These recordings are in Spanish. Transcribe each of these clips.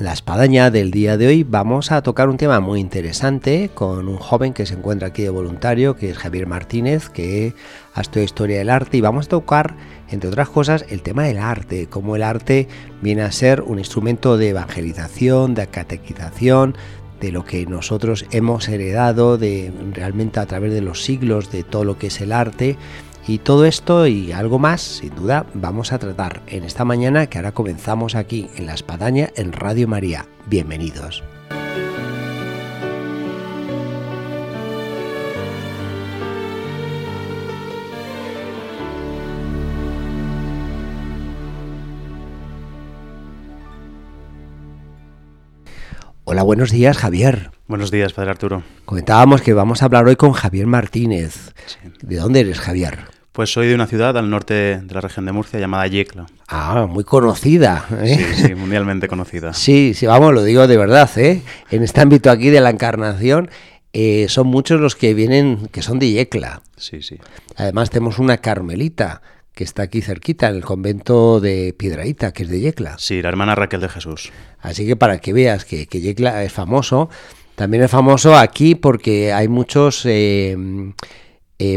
la espadaña del día de hoy vamos a tocar un tema muy interesante con un joven que se encuentra aquí de voluntario, que es Javier Martínez, que ha estudiado historia del arte y vamos a tocar, entre otras cosas, el tema del arte, cómo el arte viene a ser un instrumento de evangelización, de catequización, de lo que nosotros hemos heredado de realmente a través de los siglos de todo lo que es el arte y todo esto y algo más, sin duda, vamos a tratar en esta mañana que ahora comenzamos aquí en La Espadaña en Radio María. Bienvenidos. Hola, buenos días, Javier. Buenos días, Padre Arturo. Comentábamos que vamos a hablar hoy con Javier Martínez. ¿De dónde eres, Javier? Pues soy de una ciudad al norte de la región de Murcia llamada Yecla. Ah, muy conocida. ¿eh? Sí, sí, mundialmente conocida. sí, sí, vamos, lo digo de verdad, ¿eh? En este ámbito aquí de la encarnación eh, son muchos los que vienen, que son de Yecla. Sí, sí. Además tenemos una carmelita que está aquí cerquita, en el convento de Piedraíta, que es de Yecla. Sí, la hermana Raquel de Jesús. Así que para que veas que, que Yecla es famoso, también es famoso aquí porque hay muchos eh,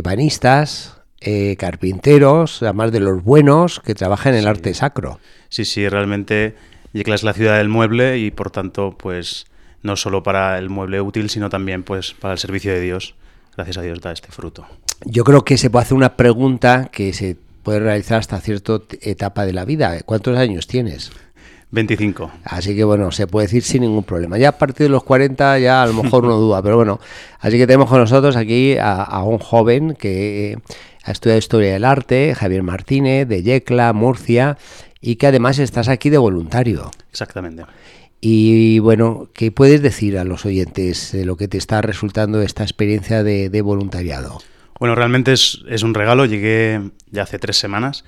banistas, eh, carpinteros, además de los buenos, que trabajan en el arte sacro. Sí, sí, realmente Yecla es la ciudad del mueble y por tanto, pues no solo para el mueble útil, sino también pues para el servicio de Dios. Gracias a Dios da este fruto. Yo creo que se puede hacer una pregunta que se puede realizar hasta cierta etapa de la vida. ¿Cuántos años tienes? 25. Así que bueno, se puede decir sin ningún problema. Ya a partir de los 40 ya a lo mejor uno duda, pero bueno, así que tenemos con nosotros aquí a, a un joven que ha estudiado Historia del Arte, Javier Martínez, de Yecla, Murcia, y que además estás aquí de voluntario. Exactamente. Y bueno, ¿qué puedes decir a los oyentes de lo que te está resultando esta experiencia de, voluntariado? Bueno, realmente es, un regalo. Llegué ya hace tres semanas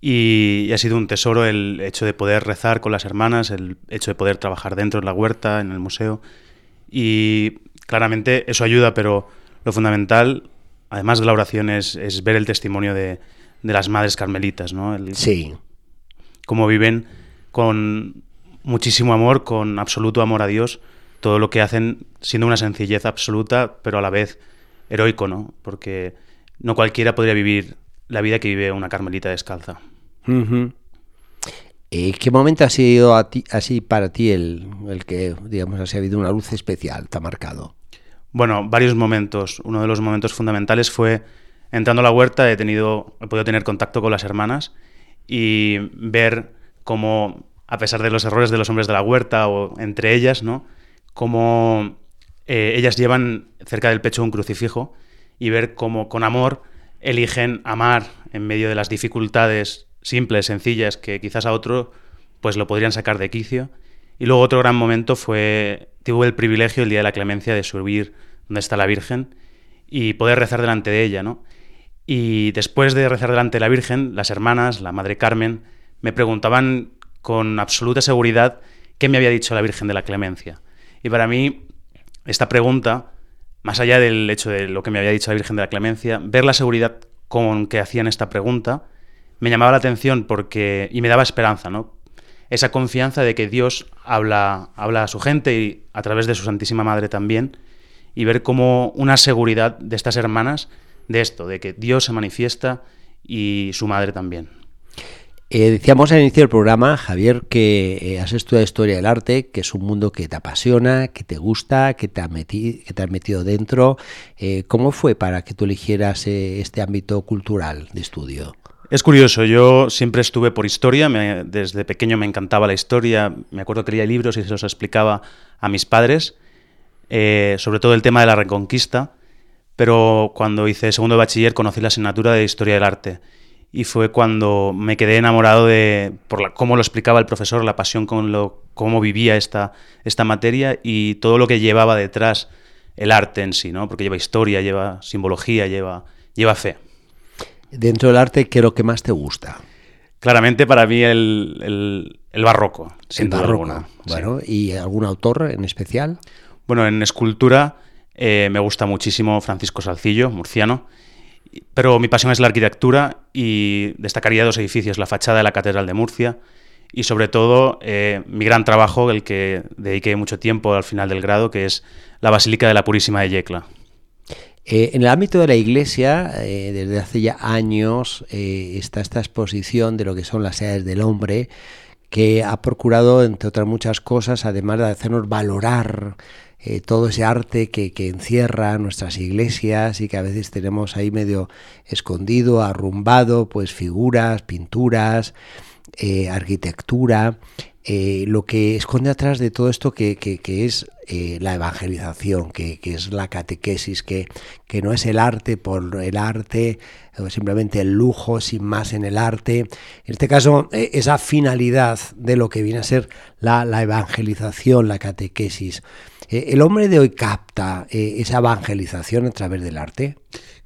y, ha sido un tesoro el hecho de poder rezar con las hermanas, el hecho de poder trabajar dentro de la huerta, en el museo. Y claramente eso ayuda, pero lo fundamental además de la oración, es, ver el testimonio de, las madres carmelitas, ¿no? sí. Cómo viven con muchísimo amor, con absoluto amor a Dios, todo lo que hacen siendo una sencillez absoluta, pero a la vez heroico, ¿no? Porque no cualquiera podría vivir la vida que vive una carmelita descalza. ¿Y ¿Qué momento ha sido así para ti el, el que, digamos, ha habido una luz especial, te ha marcado? Bueno, varios momentos. Uno de los momentos fundamentales fue entrando a la huerta, he, tenido, he podido tener contacto con las hermanas y ver cómo, a pesar de los errores de los hombres de la huerta o entre ellas, ¿no? Cómo eh, ellas llevan cerca del pecho un crucifijo y ver cómo con amor eligen amar en medio de las dificultades simples, sencillas, que quizás a otro pues lo podrían sacar de quicio. Y luego otro gran momento fue tuve el privilegio el día de la clemencia de subir donde está la Virgen y poder rezar delante de ella, ¿no? Y después de rezar delante de la Virgen, las hermanas, la Madre Carmen, me preguntaban con absoluta seguridad qué me había dicho la Virgen de la Clemencia. Y para mí, esta pregunta, más allá del hecho de lo que me había dicho la Virgen de la Clemencia, ver la seguridad con que hacían esta pregunta, me llamaba la atención porque y me daba esperanza, ¿no? Esa confianza de que Dios habla, habla a su gente y a través de su Santísima Madre también, y ver como una seguridad de estas hermanas de esto, de que Dios se manifiesta y su madre también. Eh, decíamos al inicio del programa, Javier, que eh, has estudiado Historia del Arte, que es un mundo que te apasiona, que te gusta, que te, ha que te has metido dentro. Eh, ¿Cómo fue para que tú eligieras este ámbito cultural de estudio? Es curioso, yo siempre estuve por historia, desde pequeño me encantaba la historia, me acuerdo que leía libros y se los explicaba a mis padres, eh, sobre todo el tema de la reconquista, pero cuando hice segundo de bachiller conocí la asignatura de historia del arte y fue cuando me quedé enamorado de por cómo lo explicaba el profesor, la pasión con lo cómo vivía esta, esta materia y todo lo que llevaba detrás el arte en sí, ¿no? Porque lleva historia, lleva simbología, lleva, lleva fe. Dentro del arte, ¿qué es lo que más te gusta? Claramente para mí el, barroco, sin duda alguna. Bueno, ¿y algún autor en especial? Bueno, en escultura eh, me gusta muchísimo Francisco Salcillo, murciano, pero mi pasión es la arquitectura y destacaría dos edificios, la fachada de la Catedral de Murcia y sobre todo eh, mi gran trabajo, el que dediqué mucho tiempo al final del grado, que es la Basílica de la Purísima de Yecla. Eh, en el ámbito de la Iglesia, eh, desde hace ya años, está esta exposición de lo que son las edades del hombre, que ha procurado, entre otras muchas cosas, además de hacernos valorar todo ese arte que, que, encierra nuestras iglesias y que a veces tenemos ahí medio escondido, arrumbado, pues figuras, pinturas, eh, arquitectura, eh, lo que esconde atrás de todo esto que, es eh, la evangelización, que, es la catequesis, que, que, no es el arte por el arte, o simplemente el lujo sin más en el arte. En este caso, esa finalidad de lo que viene a ser la, la evangelización, la catequesis. ¿El hombre de hoy capta esa evangelización a través del arte?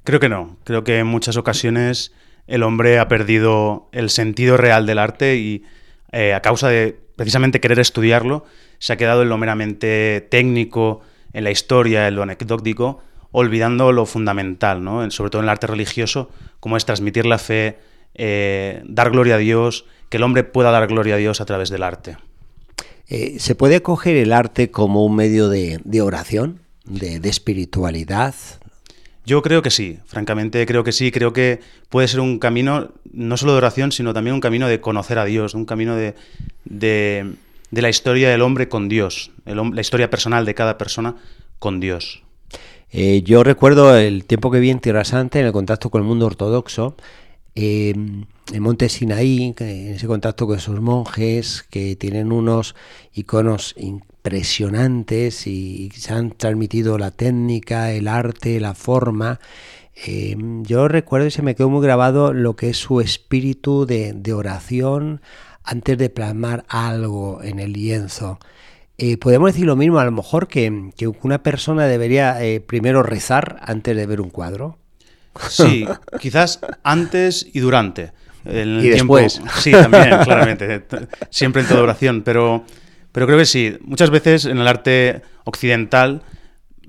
Creo que no. Creo que en muchas ocasiones el hombre ha perdido el sentido real del arte y eh, a causa de precisamente querer estudiarlo, se ha quedado en lo meramente técnico, en la historia, en lo anecdótico, olvidando lo fundamental, ¿no? sobre todo en el arte religioso, como es transmitir la fe, eh, dar gloria a Dios, que el hombre pueda dar gloria a Dios a través del arte. Eh, ¿Se puede coger el arte como un medio de, oración, de, de, espiritualidad, yo creo que sí, francamente creo que sí, creo que puede ser un camino no solo de oración, sino también un camino de conocer a Dios, un camino de, de, la historia del hombre con Dios, la historia personal de cada persona con Dios. Eh, yo recuerdo el tiempo que vi en Tierra Santa en el contacto con el mundo ortodoxo, eh, en Monte Sinaí, en ese contacto con esos monjes que tienen unos iconos impresionantes y se han transmitido la técnica, el arte, la forma. Eh, yo recuerdo y se me quedó muy grabado lo que es su espíritu de, oración antes de plasmar algo en el lienzo. Eh, podemos decir lo mismo, a lo mejor que, una persona debería eh, primero rezar antes de ver un cuadro. Sí, quizás antes y durante. El y después. Sí, también, claramente. Siempre en toda oración. Pero, pero creo que sí. Muchas veces en el arte occidental,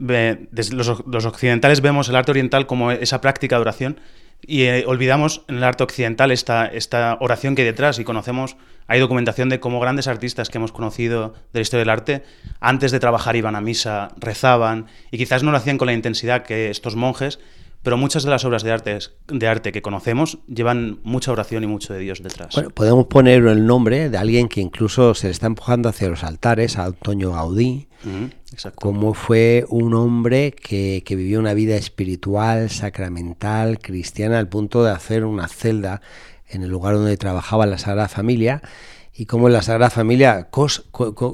los, occidentales vemos el arte oriental como esa práctica de oración y eh, olvidamos en el arte occidental esta, esta oración que hay detrás y conocemos, hay documentación de cómo grandes artistas que hemos conocido de la historia del arte, antes de trabajar iban a misa, rezaban y quizás no lo hacían con la intensidad que estos monjes, pero muchas de las obras de arte, de arte que conocemos llevan mucha oración y mucho de Dios detrás. Bueno, podemos poner el nombre de alguien que incluso se le está empujando hacia los altares, a Antonio Gaudí, como fue un hombre que, que vivió una vida espiritual, sacramental, cristiana, al punto de hacer una celda en el lugar donde trabajaba la Sagrada Familia y cómo la Sagrada Familia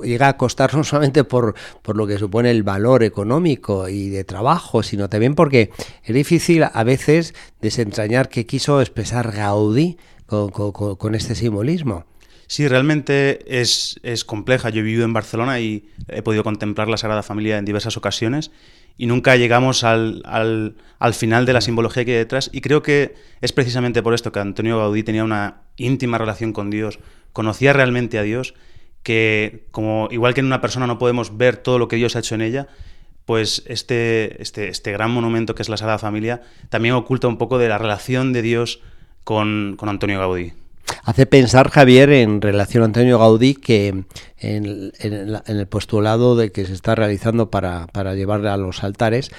llega a costar no solamente por, por lo que supone el valor económico y de trabajo, sino también porque es difícil a veces desentrañar qué quiso expresar Gaudí con, este simbolismo. Sí, realmente es, es, compleja. Yo he vivido en Barcelona y he podido contemplar la Sagrada Familia en diversas ocasiones y nunca llegamos al, al, al, final de la simbología que hay detrás. Y creo que es precisamente por esto que Antonio Gaudí tenía una íntima relación con Dios, conocía realmente a Dios, que como igual que en una persona no podemos ver todo lo que Dios ha hecho en ella, pues este, este, este gran monumento que es la Sagrada Familia también oculta un poco de la relación de Dios con, Antonio Gaudí. Hace pensar, Javier, en relación a Antonio Gaudí, que en, el postulado de que se está realizando para, para llevarle a los altares,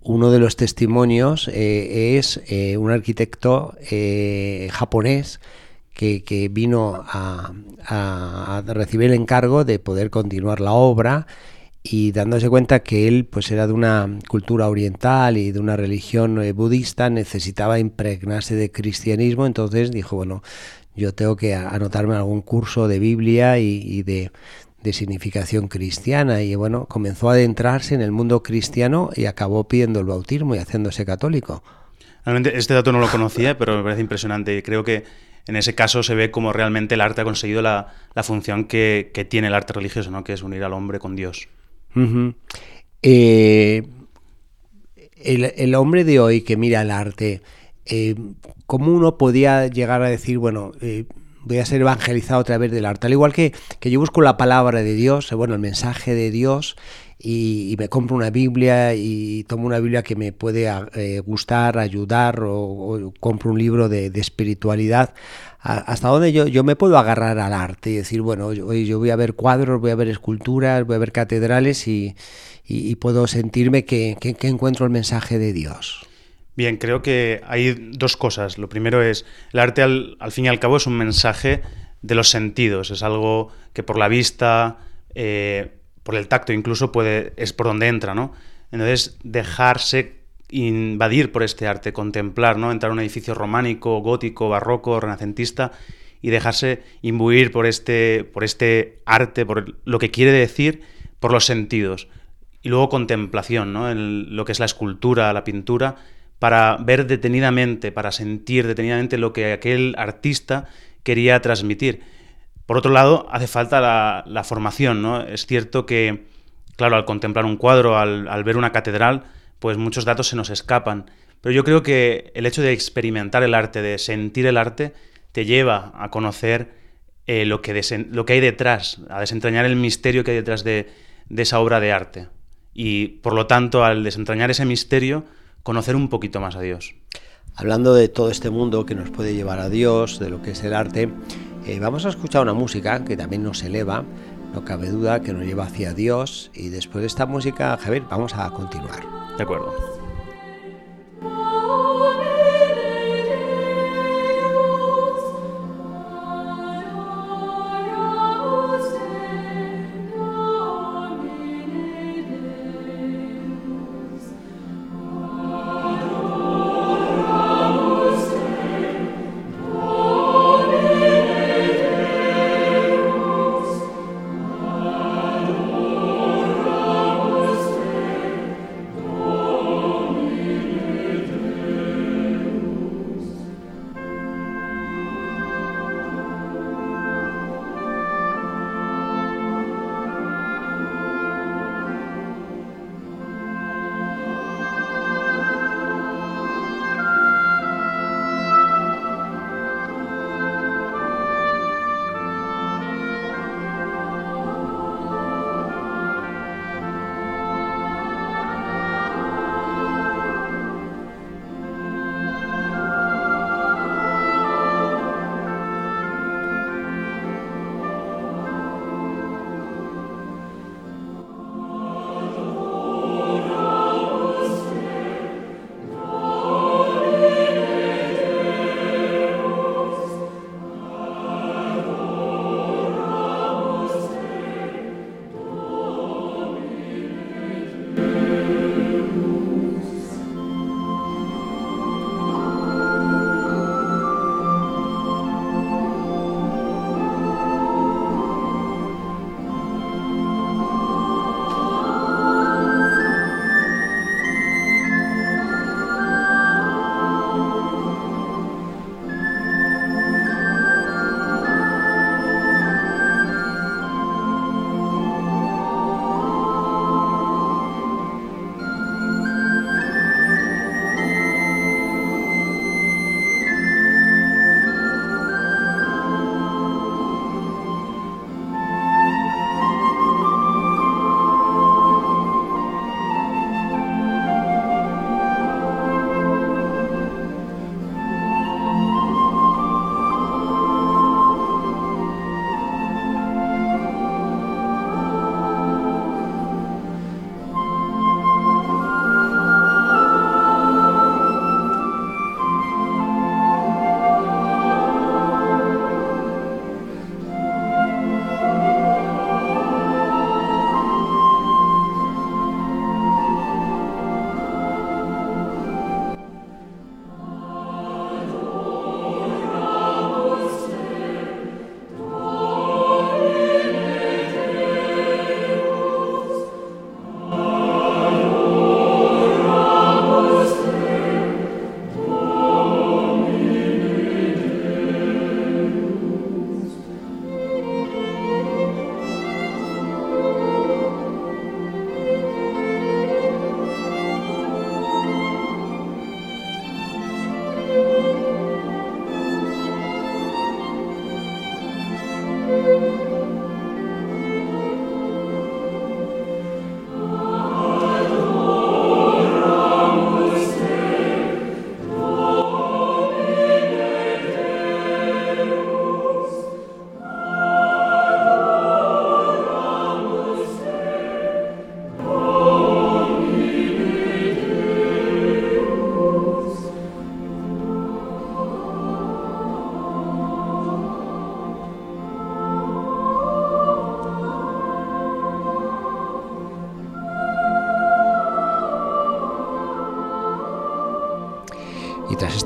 uno de los testimonios eh, es eh, un arquitecto eh, japonés que, vino a, recibir el encargo de poder continuar la obra y dándose cuenta que él pues era de una cultura oriental y de una religión eh, budista necesitaba impregnarse de cristianismo. Entonces dijo bueno yo tengo que anotarme algún curso de Biblia y, de, de, significación cristiana y bueno comenzó a adentrarse en el mundo cristiano y acabó pidiendo el bautismo y haciéndose católico. Realmente este dato no lo conocía pero me parece impresionante. Y creo que en ese caso se ve como realmente el arte ha conseguido la, función que, tiene el arte religioso, ¿no? que es unir al hombre con Dios. Eh, el, hombre de hoy que mira el arte, eh, ¿cómo uno podía llegar a decir, bueno, eh, voy a ser evangelizado a través del arte? Al igual que, que yo busco la palabra de Dios, bueno, el mensaje de Dios, y, me compro una Biblia y tomo una Biblia que me puede eh, gustar, ayudar, o, compro un libro de, espiritualidad, hasta dónde yo, yo me puedo agarrar al arte y decir, bueno, yo, yo voy a ver cuadros, voy a ver esculturas, voy a ver catedrales y, y, puedo sentirme que, que, encuentro el mensaje de Dios. Bien, creo que hay dos cosas. Lo primero es, el arte al, fin y al cabo es un mensaje de los sentidos, es algo que por la vista, eh, por el tacto incluso, puede, es por donde entra, ¿no? Entonces, dejarse invadir por este arte, contemplar, ¿no? Entrar a un edificio románico, gótico, barroco, renacentista y dejarse imbuir por este, por este arte, por lo que quiere decir, por los sentidos y luego contemplación, ¿no? En lo que es la escultura, la pintura, para ver detenidamente, para sentir detenidamente lo que aquel artista quería transmitir. Por otro lado, hace falta la, formación, ¿no? Es cierto que, claro, al contemplar un cuadro, al, ver una catedral, pues muchos datos se nos escapan. Pero yo creo que el hecho de experimentar el arte, de sentir el arte, te lleva a conocer eh, lo, que lo que hay detrás, a desentrañar el misterio que hay detrás de esa obra de arte y por lo tanto al desentrañar ese misterio conocer un poquito más a Dios. Hablando de todo este mundo que nos puede llevar a Dios, de lo que es el arte, eh, vamos a escuchar una música que también nos eleva, no cabe duda que nos lleva hacia Dios y después de esta música, Javier, vamos a continuar. De acuerdo.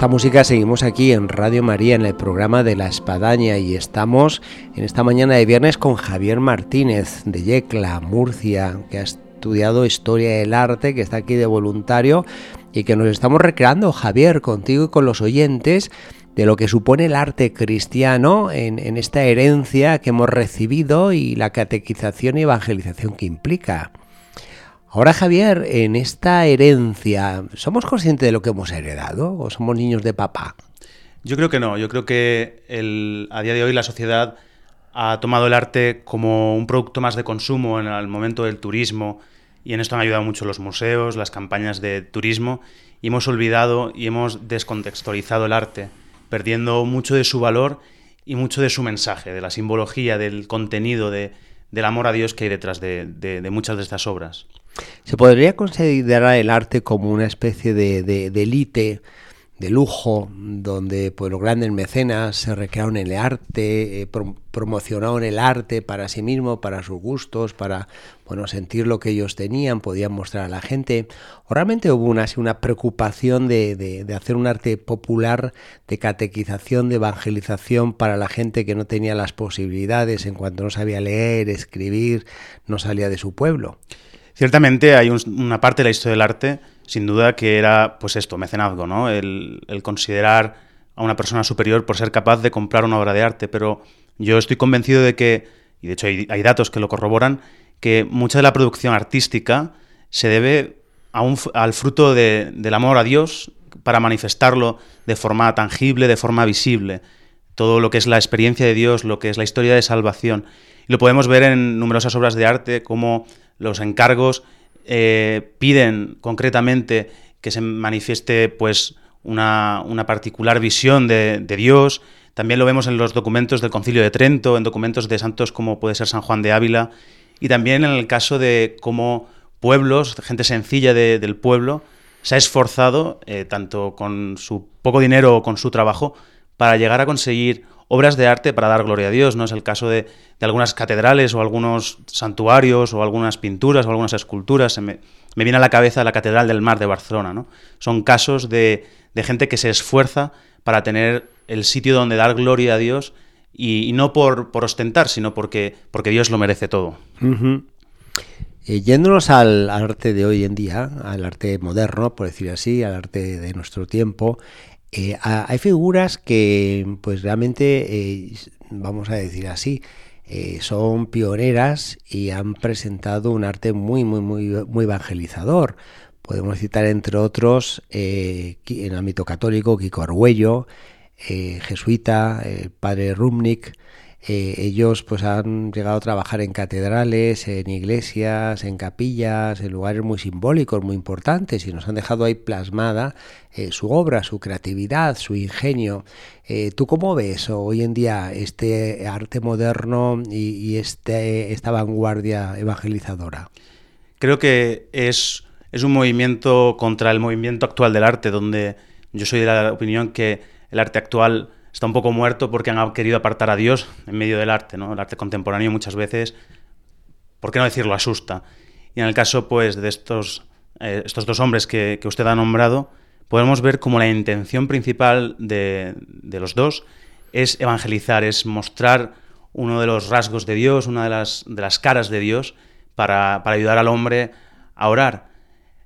Música seguimos aquí en Radio María en el programa de la Espadaña y estamos en esta mañana de viernes con Javier Martínez de Yecla, Murcia, que ha estudiado historia del arte, que está aquí de voluntario y que nos estamos recreando, Javier, contigo y con los oyentes de lo que supone el arte cristiano en esta herencia que hemos recibido y la catequización y evangelización que implica. Ahora, Javier, en esta herencia, ¿somos conscientes de lo que hemos heredado o somos niños de papá? Yo creo que no. Yo creo que a día de hoy la sociedad ha tomado el arte como un producto más de consumo en el momento del turismo y en esto han ayudado mucho los museos, las campañas de turismo y hemos olvidado y hemos descontextualizado el arte, perdiendo mucho de su valor y mucho de su mensaje, de la simbología, del contenido, de, del amor a Dios que hay detrás de muchas de estas obras. ¿Se podría considerar el arte como una especie de, de, de élite, de lujo, donde pues, los grandes mecenas se recrearon en el arte, eh, promocionaron el arte para sí mismo, para sus gustos, para bueno, sentir lo que ellos tenían, podían mostrar a la gente? ¿O realmente hubo una, una preocupación de, de, hacer un arte popular, de catequización, de evangelización para la gente que no tenía las posibilidades en cuanto no sabía leer, escribir, no salía de su pueblo? Ciertamente hay una parte de la historia del arte, sin duda, que era, pues esto, mecenazgo, ¿no? El, considerar a una persona superior por ser capaz de comprar una obra de arte, pero yo estoy convencido de que, y de hecho hay, datos que lo corroboran, que mucha de la producción artística se debe a un, al fruto del amor a Dios para manifestarlo de forma tangible, de forma visible. Todo lo que es la experiencia de Dios, lo que es la historia de salvación. Y lo podemos ver en numerosas obras de arte, como los encargos eh, piden concretamente que se manifieste pues, una, particular visión de, Dios. También lo vemos en los documentos del Concilio de Trento, en documentos de santos como puede ser San Juan de Ávila, y también en el caso de cómo pueblos, gente sencilla del pueblo, se ha esforzado, eh, tanto con su poco dinero o con su trabajo, para llegar a conseguir obras de arte para dar gloria a Dios, ¿no? Es el caso de, algunas catedrales o algunos santuarios o algunas pinturas o algunas esculturas. me, viene a la cabeza la Catedral del Mar de Barcelona, ¿no? Son casos de, gente que se esfuerza para tener el sitio donde dar gloria a Dios y, no por, ostentar, sino porque, porque Dios lo merece todo. Eh, yéndonos al, arte de hoy en día, al arte moderno, por decir así, al arte de nuestro tiempo, eh, hay figuras que, pues realmente, eh, vamos a decir así, eh, son pioneras y han presentado un arte muy, muy, muy, muy evangelizador. Podemos citar, entre otros, en el ámbito católico, Kiko Arguello, jesuita, el padre Rumnik, eh, ellos pues han llegado a trabajar en catedrales, en iglesias, en capillas, en lugares muy simbólicos, muy importantes y nos han dejado ahí plasmada eh, su obra, su creatividad, su ingenio. Eh, ¿Tú cómo ves hoy en día este arte moderno y, este, esta vanguardia evangelizadora? Creo que es, es un movimiento contra el movimiento actual del arte, donde yo soy de la opinión que el arte actual está un poco muerto porque han querido apartar a Dios en medio del arte, ¿no? El arte contemporáneo muchas veces, ¿por qué no decirlo?, asusta. Y en el caso, pues, de estos, eh, estos dos hombres que, usted ha nombrado, podemos ver como la intención principal de, los dos es evangelizar, es mostrar uno de los rasgos de Dios, una de las, de las caras de Dios, para, para ayudar al hombre a orar.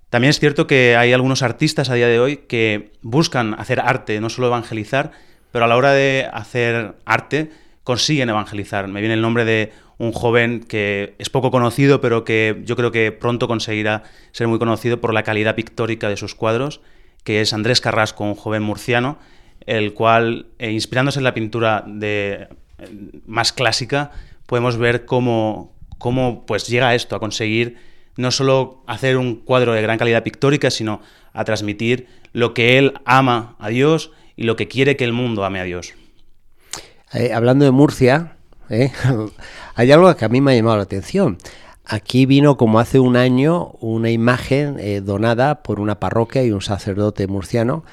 También es cierto que hay algunos artistas a día de hoy que buscan hacer arte, no solo evangelizar, pero a la hora de hacer arte consiguen evangelizar. Me viene el nombre de un joven que es poco conocido, pero que yo creo que pronto conseguirá ser muy conocido por la calidad pictórica de sus cuadros, que es Andrés Carrasco, un joven murciano, el cual, eh, inspirándose en la pintura de, eh, más clásica, podemos ver cómo, cómo pues, llega esto, a conseguir no solo hacer un cuadro de gran calidad pictórica, sino a transmitir lo que él ama a Dios y lo que quiere que el mundo ame a Dios. Eh, hablando de Murcia, ¿eh? hay algo que a mí me ha llamado la atención. Aquí vino como hace un año una imagen eh, donada por una parroquia y un sacerdote murciano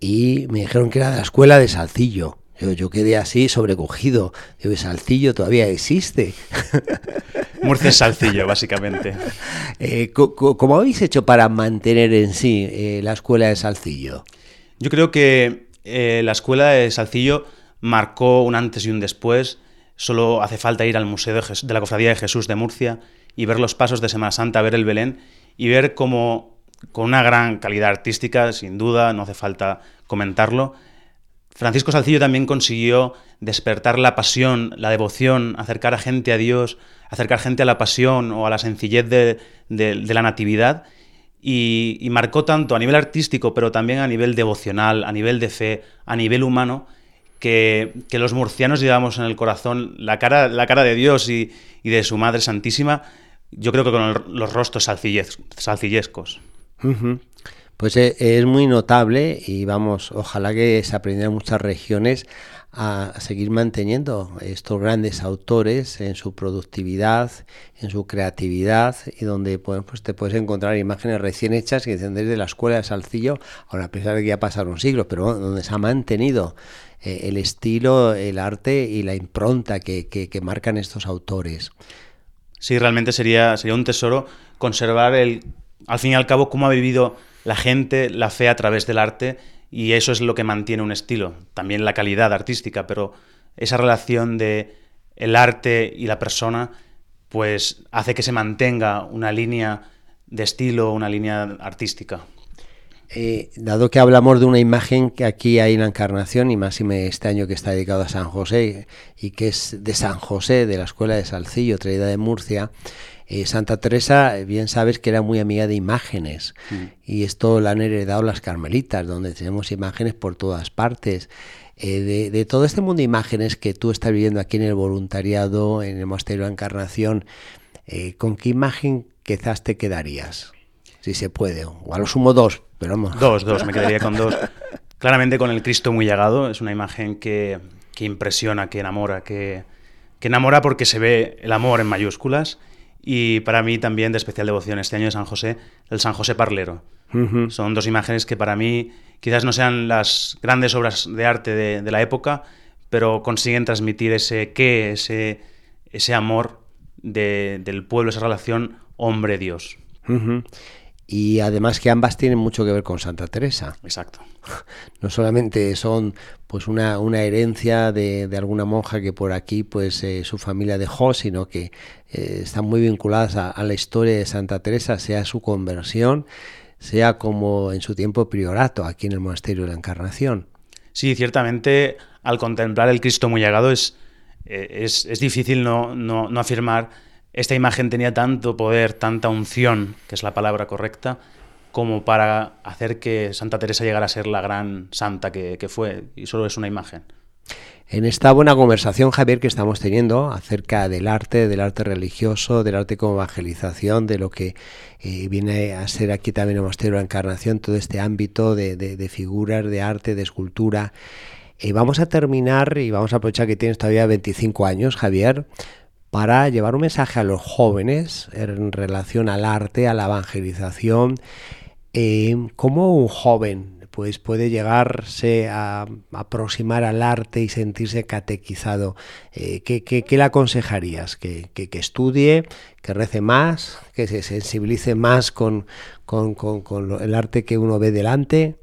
y me dijeron que era de la escuela de Salcillo. Yo, quedé así sobrecogido. Digo, Salcillo todavía existe. Murcia es Salcillo, básicamente. ¿Cómo habéis hecho para mantener en sí la escuela de Salcillo? Yo creo que eh, la escuela de Salcillo marcó un antes y un después. Solo hace falta ir al Museo de, la Cofradía de Jesús de Murcia y ver los pasos de Semana Santa, ver el Belén y ver cómo, con una gran calidad artística, sin duda, no hace falta comentarlo, Francisco Salcillo también consiguió despertar la pasión, la devoción, acercar a gente a Dios, acercar gente a la pasión o a la sencillez de, la natividad y, marcó tanto a nivel artístico, pero también a nivel devocional, a nivel de fe, a nivel humano, que, los murcianos llevamos en el corazón la cara, la cara de Dios y, de su Madre Santísima, yo creo que con los rostros salcillescos. Pues eh, es muy notable y vamos, ojalá que se aprendan muchas regiones a seguir manteniendo estos grandes autores en su productividad, en su creatividad y donde pues, te puedes encontrar imágenes recién hechas que dicen desde la escuela de Salcillo, ahora a pesar de que ya pasaron siglos, pero donde se ha mantenido eh, el estilo, el arte y la impronta que, que, marcan estos autores. Sí, realmente sería, sería un tesoro conservar el, al fin y al cabo, cómo ha vivido la gente la fe a través del arte y eso es lo que mantiene un estilo, también la calidad artística, pero esa relación de el arte y la persona pues hace que se mantenga una línea de estilo, una línea artística. Eh, dado que hablamos de una imagen que aquí hay la encarnación, y más este año que está dedicado a San José, y que es de San José, de la Escuela de Salcillo, traída de Murcia, eh, Santa Teresa, bien sabes que era muy amiga de imágenes mm. y esto la han heredado las carmelitas, donde tenemos imágenes por todas partes. Eh, de, todo este mundo de imágenes que tú estás viviendo aquí en el voluntariado, en el Monasterio de Encarnación, eh, ¿con qué imagen quizás te quedarías? Si se puede, o a lo sumo dos, pero vamos. Dos, dos, me quedaría con dos. Claramente con el Cristo muy llagado, es una imagen que, que impresiona, que enamora, que, que enamora porque se ve el amor en mayúsculas y para mí también de especial devoción este año de San José, el San José Parlero. Son dos imágenes que para mí quizás no sean las grandes obras de arte de, la época, pero consiguen transmitir ese qué, ese, ese amor del pueblo, esa relación hombre-dios y además que ambas tienen mucho que ver con Santa Teresa. Exacto. No solamente son pues una, una herencia de, de, alguna monja que por aquí pues eh, su familia dejó, sino que eh, están muy vinculadas a, la historia de Santa Teresa, sea su conversión, sea como en su tiempo priorato aquí en el monasterio de la Encarnación. Sí, ciertamente al contemplar el Cristo muy llegado es, eh, es, es difícil no, no, no afirmar esta imagen tenía tanto poder, tanta unción, que es la palabra correcta, como para hacer que Santa Teresa llegara a ser la gran santa que, fue, y solo es una imagen. En esta buena conversación, Javier, que estamos teniendo acerca del arte, del arte religioso, del arte como evangelización, de lo que eh, viene a ser aquí también el Monasterio de Encarnación, todo este ámbito de, figuras, de arte, de escultura. eh, vamos a terminar y vamos a aprovechar que tienes todavía 25 años, Javier, para llevar un mensaje a los jóvenes en relación al arte, a la evangelización, eh, cómo un joven pues, puede llegarse a aproximar al arte y sentirse catequizado. Eh, ¿qué, le aconsejarías? ¿Que, estudie, que rece más, que se sensibilice más con, con, con el arte que uno ve delante?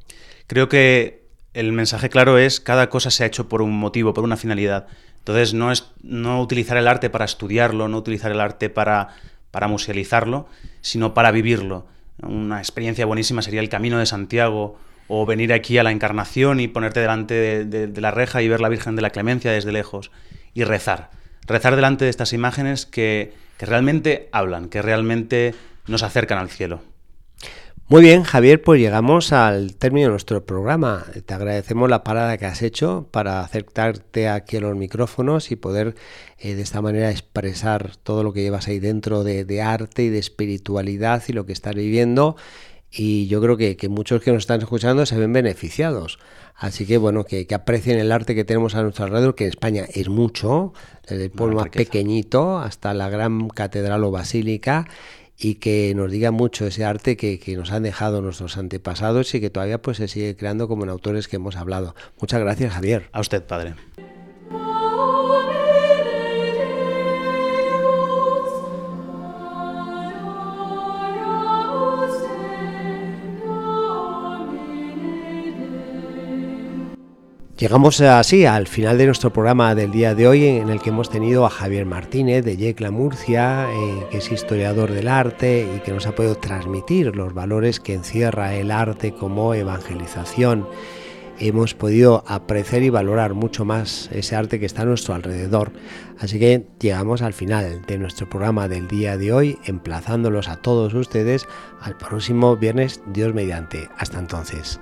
Creo que el mensaje claro es cada cosa se ha hecho por un motivo, por una finalidad. Entonces, no es no utilizar el arte para estudiarlo, no utilizar el arte para, para musealizarlo, sino para vivirlo. Una experiencia buenísima sería el Camino de Santiago o venir aquí a la Encarnación y ponerte delante de, la reja y ver la Virgen de la Clemencia desde lejos y rezar. Rezar delante de estas imágenes que, que realmente hablan, que realmente nos acercan al cielo. Muy bien, Javier, pues llegamos al término de nuestro programa. Te agradecemos la parada que has hecho para acercarte aquí a los micrófonos y poder eh, de esta manera expresar todo lo que llevas ahí dentro de, arte y de espiritualidad y lo que estás viviendo. Y yo creo que, muchos que nos están escuchando se ven beneficiados. Así que bueno, que, aprecien el arte que tenemos a nuestro alrededor, que en España es mucho, desde el pueblo más pequeñito hasta la gran catedral o basílica y que nos diga mucho ese arte que, que, nos han dejado nuestros antepasados y que todavía pues se sigue creando como en autores que hemos hablado. Muchas gracias, Javier. A usted, padre. Llegamos así al final de nuestro programa del día de hoy en el que hemos tenido a Javier Martínez de Yecla Murcia, eh, que es historiador del arte y que nos ha podido transmitir los valores que encierra el arte como evangelización. Hemos podido apreciar y valorar mucho más ese arte que está a nuestro alrededor. Así que llegamos al final de nuestro programa del día de hoy, emplazándolos a todos ustedes al próximo viernes, Dios mediante. Hasta entonces.